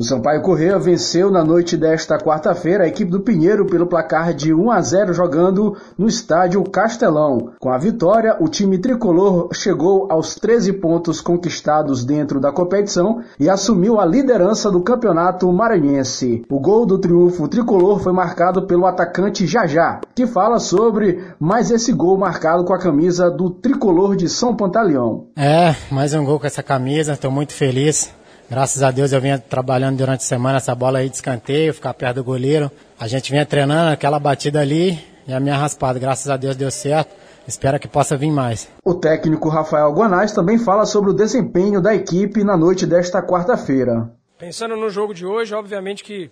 O Sampaio Correia venceu na noite desta quarta-feira a equipe do Pinheiro pelo placar de 1 a 0 jogando no estádio Castelão. Com a vitória, o time tricolor chegou aos 13 pontos conquistados dentro da competição e assumiu a liderança do campeonato maranhense. O gol do triunfo tricolor foi marcado pelo atacante Jajá, que fala sobre mais esse gol marcado com a camisa do tricolor de São Pantaleão. É, mais um gol com essa camisa, estou muito feliz. Graças a Deus eu vinha trabalhando durante a semana essa bola aí de escanteio, ficar perto do goleiro. A gente vinha treinando aquela batida ali e a minha raspada. Graças a Deus deu certo. Espero que possa vir mais. O técnico Rafael Guanais também fala sobre o desempenho da equipe na noite desta quarta-feira. Pensando no jogo de hoje, obviamente que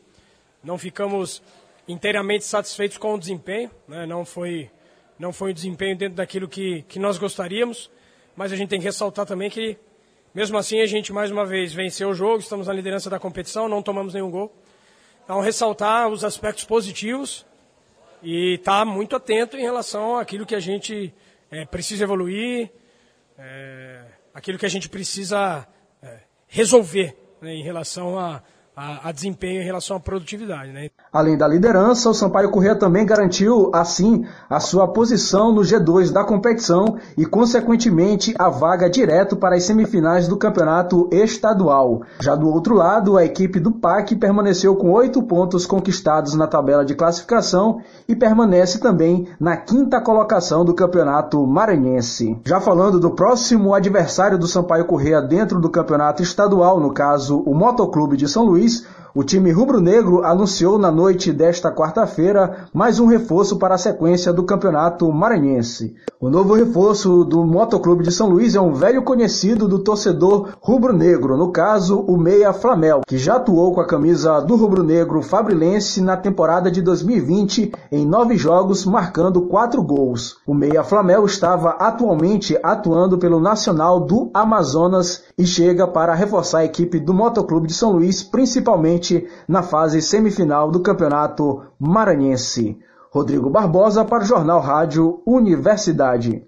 não ficamos inteiramente satisfeitos com o desempenho. Né? Não foi não foi o desempenho dentro daquilo que, que nós gostaríamos, mas a gente tem que ressaltar também que mesmo assim, a gente mais uma vez venceu o jogo, estamos na liderança da competição, não tomamos nenhum gol. Então, ressaltar os aspectos positivos e estar tá muito atento em relação àquilo que a gente é, precisa evoluir, é, aquilo que a gente precisa é, resolver né, em relação a, a, a, desempenho em relação à produtividade. Né? Além da liderança, o Sampaio Corrêa também garantiu, assim, a sua posição no G2 da competição e, consequentemente, a vaga direto para as semifinais do campeonato estadual. Já do outro lado, a equipe do PAC permaneceu com oito pontos conquistados na tabela de classificação e permanece também na quinta colocação do campeonato maranhense. Já falando do próximo adversário do Sampaio Corrêa dentro do campeonato estadual, no caso, o Motoclube de São Luís, days o time rubro-negro anunciou na noite desta quarta-feira mais um reforço para a sequência do Campeonato Maranhense. O novo reforço do Motoclube de São Luís é um velho conhecido do torcedor rubro-negro, no caso, o Meia Flamel, que já atuou com a camisa do rubro-negro fabrilense na temporada de 2020 em nove jogos, marcando quatro gols. O Meia Flamel estava atualmente atuando pelo Nacional do Amazonas e chega para reforçar a equipe do Motoclube de São Luís, principalmente na fase semifinal do Campeonato Maranhense. Rodrigo Barbosa para o Jornal Rádio Universidade.